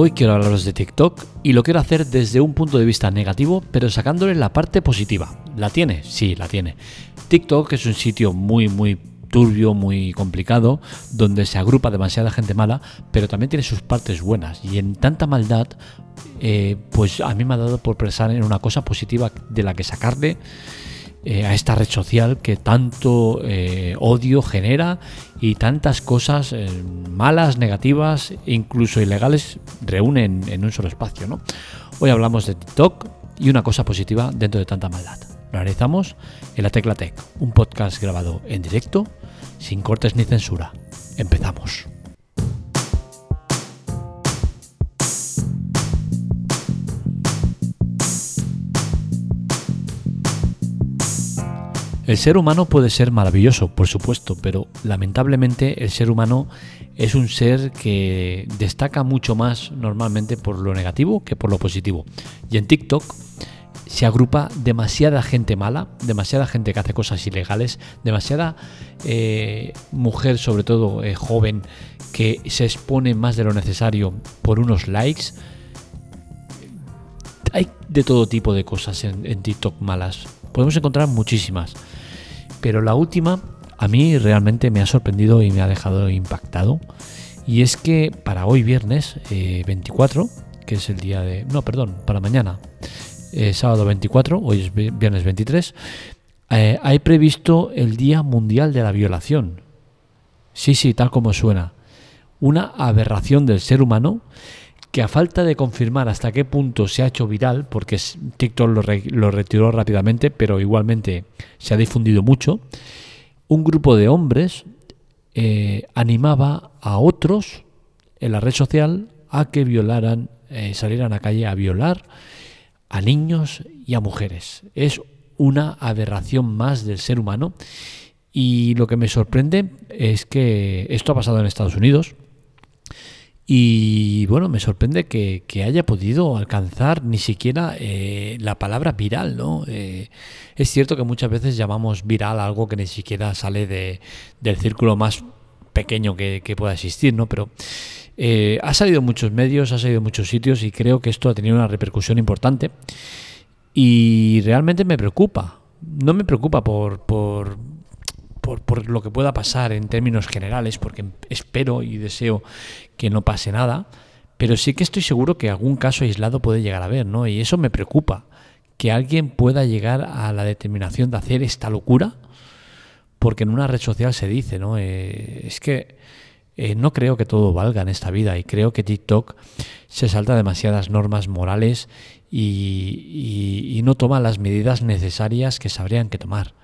Hoy quiero hablaros de TikTok y lo quiero hacer desde un punto de vista negativo, pero sacándole la parte positiva. ¿La tiene? Sí, la tiene. TikTok es un sitio muy, muy turbio, muy complicado, donde se agrupa demasiada gente mala, pero también tiene sus partes buenas. Y en tanta maldad, eh, pues a mí me ha dado por pensar en una cosa positiva de la que sacarle eh, a esta red social que tanto eh, odio genera y tantas cosas eh, malas, negativas, incluso ilegales reúnen en un solo espacio. Hoy hablamos de TikTok y una cosa positiva dentro de tanta maldad. Lo analizamos en la Tecla Tech, un podcast grabado en directo, sin cortes ni censura. Empezamos. El ser humano puede ser maravilloso, por supuesto, pero lamentablemente el ser humano es un ser que destaca mucho más normalmente por lo negativo que por lo positivo. Y en TikTok se agrupa demasiada gente mala, demasiada gente que hace cosas ilegales, demasiada eh, mujer, sobre todo eh, joven, que se expone más de lo necesario por unos likes. Hay de todo tipo de cosas en, en TikTok malas. Podemos encontrar muchísimas. Pero la última a mí realmente me ha sorprendido y me ha dejado impactado. Y es que para hoy viernes 24, eh, que es el día de... No, perdón, para mañana, eh, sábado 24, hoy es viernes 23, eh, hay previsto el Día Mundial de la Violación. Sí, sí, tal como suena. Una aberración del ser humano que a falta de confirmar hasta qué punto se ha hecho viral, porque TikTok lo, retiró rápidamente, pero igualmente se ha difundido mucho, un grupo de hombres eh, animaba a otros en la red social a que violaran, eh, salieran a calle a violar a niños y a mujeres. Es una aberración más del ser humano y lo que me sorprende es que esto ha pasado en Estados Unidos, y bueno, me sorprende que, haya podido alcanzar ni siquiera eh, la palabra viral, ¿no? Eh, es cierto que muchas veces llamamos viral algo que ni siquiera sale de, del círculo más pequeño que, pueda existir, ¿no? Pero eh, ha salido en muchos medios, ha salido en muchos sitios y creo que esto ha tenido una repercusión importante y realmente me preocupa. No me preocupa por, por por, lo que pueda pasar en términos generales, porque espero y deseo que no pase nada, pero sí que estoy seguro que algún caso aislado puede llegar a haber, ¿no? Y eso me preocupa, que alguien pueda llegar a la determinación de hacer esta locura, porque en una red social se dice, ¿no? Eh, es que eh, no creo que todo valga en esta vida y creo que TikTok se salta demasiadas normas morales y, y no toma las medidas necesarias que sabrían que tomar.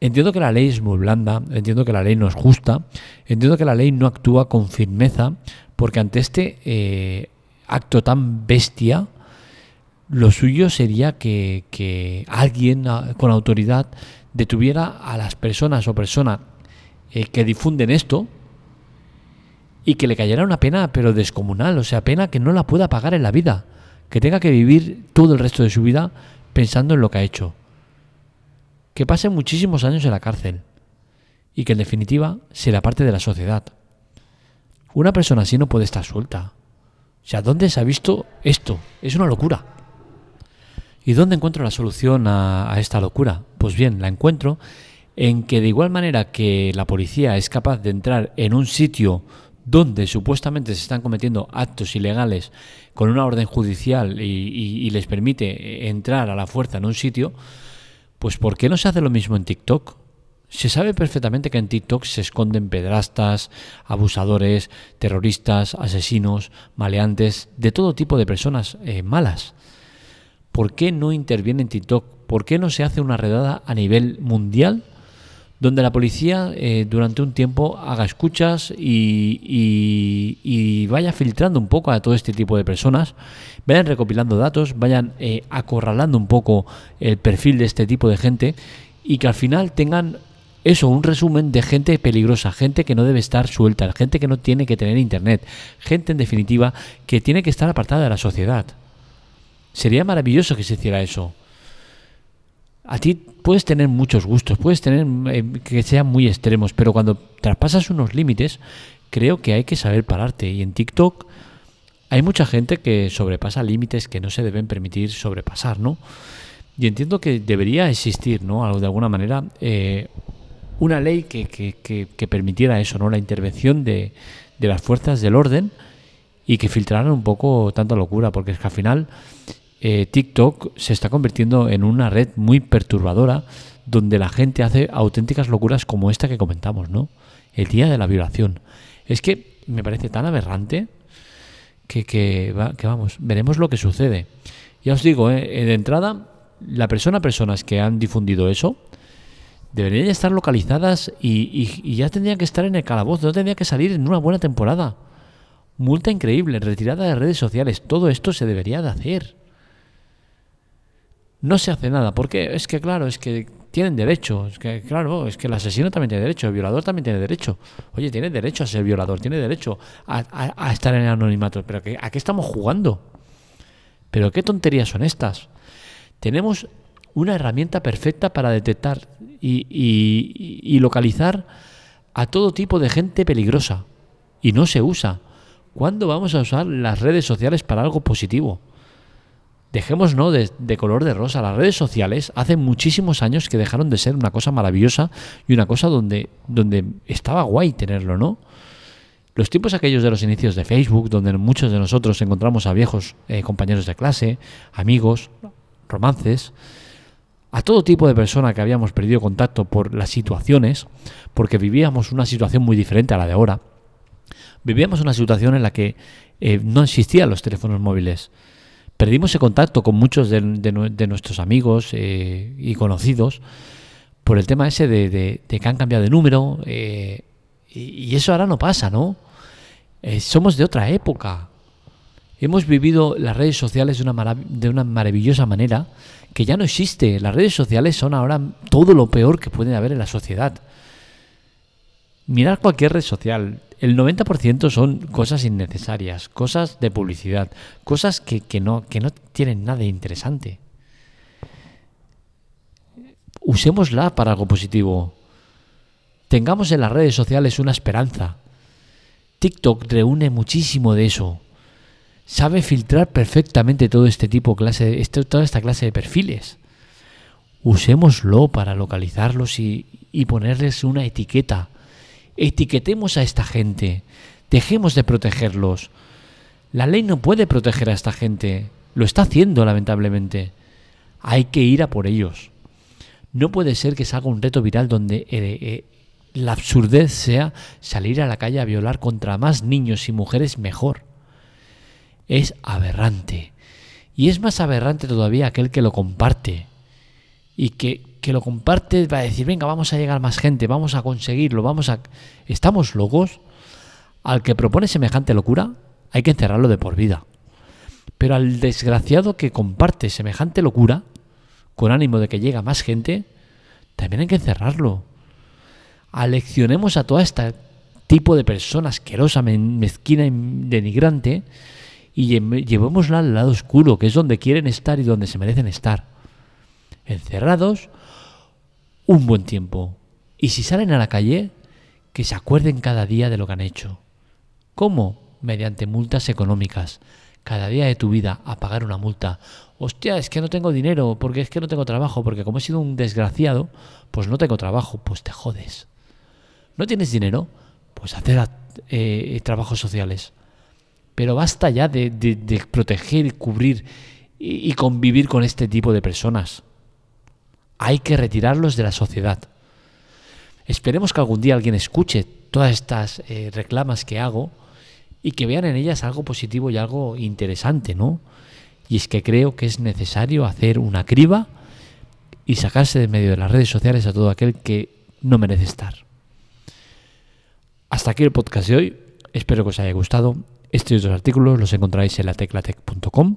Entiendo que la ley es muy blanda, entiendo que la ley no es justa, entiendo que la ley no actúa con firmeza, porque ante este eh, acto tan bestia, lo suyo sería que, alguien ah, con autoridad detuviera a las personas o personas eh, que difunden esto y que le cayera una pena pero descomunal, o sea, pena que no la pueda pagar en la vida, que tenga que vivir todo el resto de su vida pensando en lo que ha hecho que pase muchísimos años en la cárcel y que en definitiva sea parte de la sociedad. Una persona así no puede estar suelta. O sea, ¿dónde se ha visto esto? Es una locura. ¿Y dónde encuentro la solución a, esta locura? Pues bien, la encuentro en que de igual manera que la policía es capaz de entrar en un sitio donde supuestamente se están cometiendo actos ilegales con una orden judicial y les permite entrar a la fuerza en un sitio, pues ¿por qué no se hace lo mismo en TikTok? Se sabe perfectamente que en TikTok se esconden pedrastas, abusadores, terroristas, asesinos, maleantes, de todo tipo de personas eh, malas. ¿Por qué no interviene en TikTok? ¿Por qué no se hace una redada a nivel mundial donde la policía eh, durante un tiempo haga escuchas y, vaya filtrando un poco a todo este tipo de personas, vayan recopilando datos, vayan eh, acorralando un poco el perfil de este tipo de gente y que al final tengan eso, un resumen de gente peligrosa, gente que no debe estar suelta, gente que no tiene que tener internet, gente en definitiva que tiene que estar apartada de la sociedad. Sería maravilloso que se hiciera eso a ti puedes tener muchos gustos, puedes tener eh, que sean muy extremos, pero cuando traspasas unos límites, creo que hay que saber pararte. Y en TikTok hay mucha gente que sobrepasa límites que no se deben permitir sobrepasar, ¿no? Y entiendo que debería existir, ¿no? De alguna manera, eh, una ley que, que, permitiera eso, ¿no? La intervención de, de, las fuerzas del orden y que filtraran un poco tanta locura, porque es que al final eh, TikTok se está convirtiendo en una red muy perturbadora donde la gente hace auténticas locuras como esta que comentamos, ¿no? El día de la violación. Es que me parece tan aberrante que, que, vamos, veremos lo que sucede. Ya os digo, eh, de entrada, la persona, personas que han difundido eso, deberían estar localizadas y, ya tendrían que estar en el calabozo, no tendrían que salir en una buena temporada. Multa increíble, retirada de redes sociales, todo esto se debería de hacer. No se hace nada, porque es que claro, es que tienen derecho. Es que, claro, es que el asesino también tiene derecho, el violador también tiene derecho. Oye, tiene derecho a ser violador, tiene derecho a, estar en el anonimato. Pero ¿a qué estamos jugando? ¿Pero qué tonterías son estas? Tenemos una herramienta perfecta para detectar y, y localizar a todo tipo de gente peligrosa. Y no se usa. ¿Cuándo vamos a usar las redes sociales para algo positivo? Dejemos ¿no? De, color de rosa. Las redes sociales hace muchísimos años que dejaron de ser una cosa maravillosa y una cosa donde, donde estaba guay tenerlo, ¿no? Los tiempos aquellos de los inicios de Facebook, donde muchos de nosotros encontramos a viejos eh, compañeros de clase, amigos, romances, a todo tipo de personas que habíamos perdido contacto por las situaciones, porque vivíamos una situación muy diferente a la de ahora. Vivíamos una situación en la que eh, no existían los teléfonos móviles perdimos el contacto con muchos de, nuestros amigos eh, y conocidos por el tema ese de, que han cambiado de número eh, y, eso ahora no pasa, ¿no? Eh, somos de otra época. Hemos vivido las redes sociales de una, de una maravillosa manera que ya no existe. Las redes sociales son ahora todo lo peor que puede haber en la sociedad. Mirar cualquier red social, el 90% son cosas innecesarias, cosas de publicidad, cosas que, no, que no tienen nada de interesante. Usémosla para algo positivo. Tengamos en las redes sociales una esperanza. TikTok reúne muchísimo de eso. Sabe filtrar perfectamente todo este tipo, clase, este, toda esta clase de perfiles. Usémoslo para localizarlos y, y ponerles una etiqueta etiquetemos a esta gente, dejemos de protegerlos. La ley no puede proteger a esta gente, lo está haciendo lamentablemente. Hay que ir a por ellos. No puede ser que salga un reto viral donde eh, eh, la absurdez sea salir a la calle a violar contra más niños y mujeres mejor. Es aberrante. Y es más aberrante todavía aquel que lo comparte y que que lo comparte va a decir, venga, vamos a llegar más gente, vamos a conseguirlo, vamos a... ¿Estamos locos? Al que propone semejante locura, hay que encerrarlo de por vida. Pero al desgraciado que comparte semejante locura, con ánimo de que llega más gente, también hay que encerrarlo. Aleccionemos a todo este tipo de persona asquerosa, mezquina y denigrante y llevémosla al lado oscuro, que es donde quieren estar y donde se merecen estar. Encerrados un buen tiempo. Y si salen a la calle, que se acuerden cada día de lo que han hecho. ¿Cómo? Mediante multas económicas. Cada día de tu vida a pagar una multa. Hostia, es que no tengo dinero, porque es que no tengo trabajo, porque como he sido un desgraciado, pues no tengo trabajo, pues te jodes. ¿No tienes dinero? Pues hacer eh, trabajos sociales. Pero basta ya de, proteger, cubrir y convivir con este tipo de personas hay que retirarlos de la sociedad. Esperemos que algún día alguien escuche todas estas eh, reclamas que hago y que vean en ellas algo positivo y algo interesante, ¿no? Y es que creo que es necesario hacer una criba y sacarse de medio de las redes sociales a todo aquel que no merece estar. Hasta aquí el podcast de hoy. Espero que os haya gustado. Estos otros artículos los encontráis en la teclatec.com.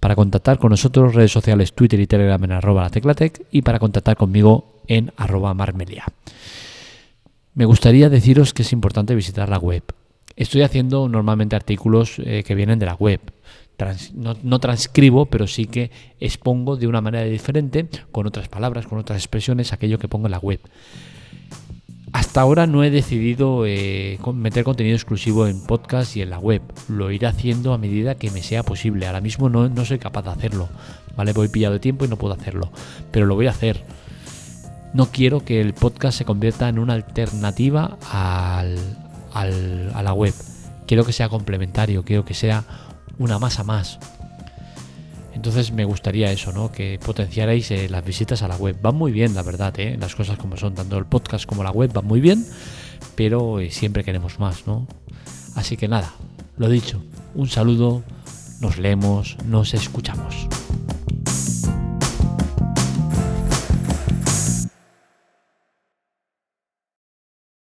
Para contactar con nosotros, redes sociales, Twitter y Telegram en arroba la teclatec y para contactar conmigo en arroba marmelia. Me gustaría deciros que es importante visitar la web. Estoy haciendo normalmente artículos eh, que vienen de la web. no, no, transcribo, pero sí que expongo de una manera diferente, con otras palabras, con otras expresiones, aquello que pongo en la web. Hasta ahora no he decidido eh, meter contenido exclusivo en podcast y en la web. Lo iré haciendo a medida que me sea posible. Ahora mismo no, no soy capaz de hacerlo. ¿Vale? Voy pillado de tiempo y no puedo hacerlo. Pero lo voy a hacer. No quiero que el podcast se convierta en una alternativa al, al, a la web. Quiero que sea complementario, quiero que sea una masa más. Entonces me gustaría eso, ¿no? Que potenciarais eh, las visitas a la web. Van muy bien, la verdad, ¿eh? Las cosas como son, tanto el podcast como la web van muy bien, pero eh, siempre queremos más, ¿no? Así que nada, lo dicho, un saludo, nos leemos, nos escuchamos.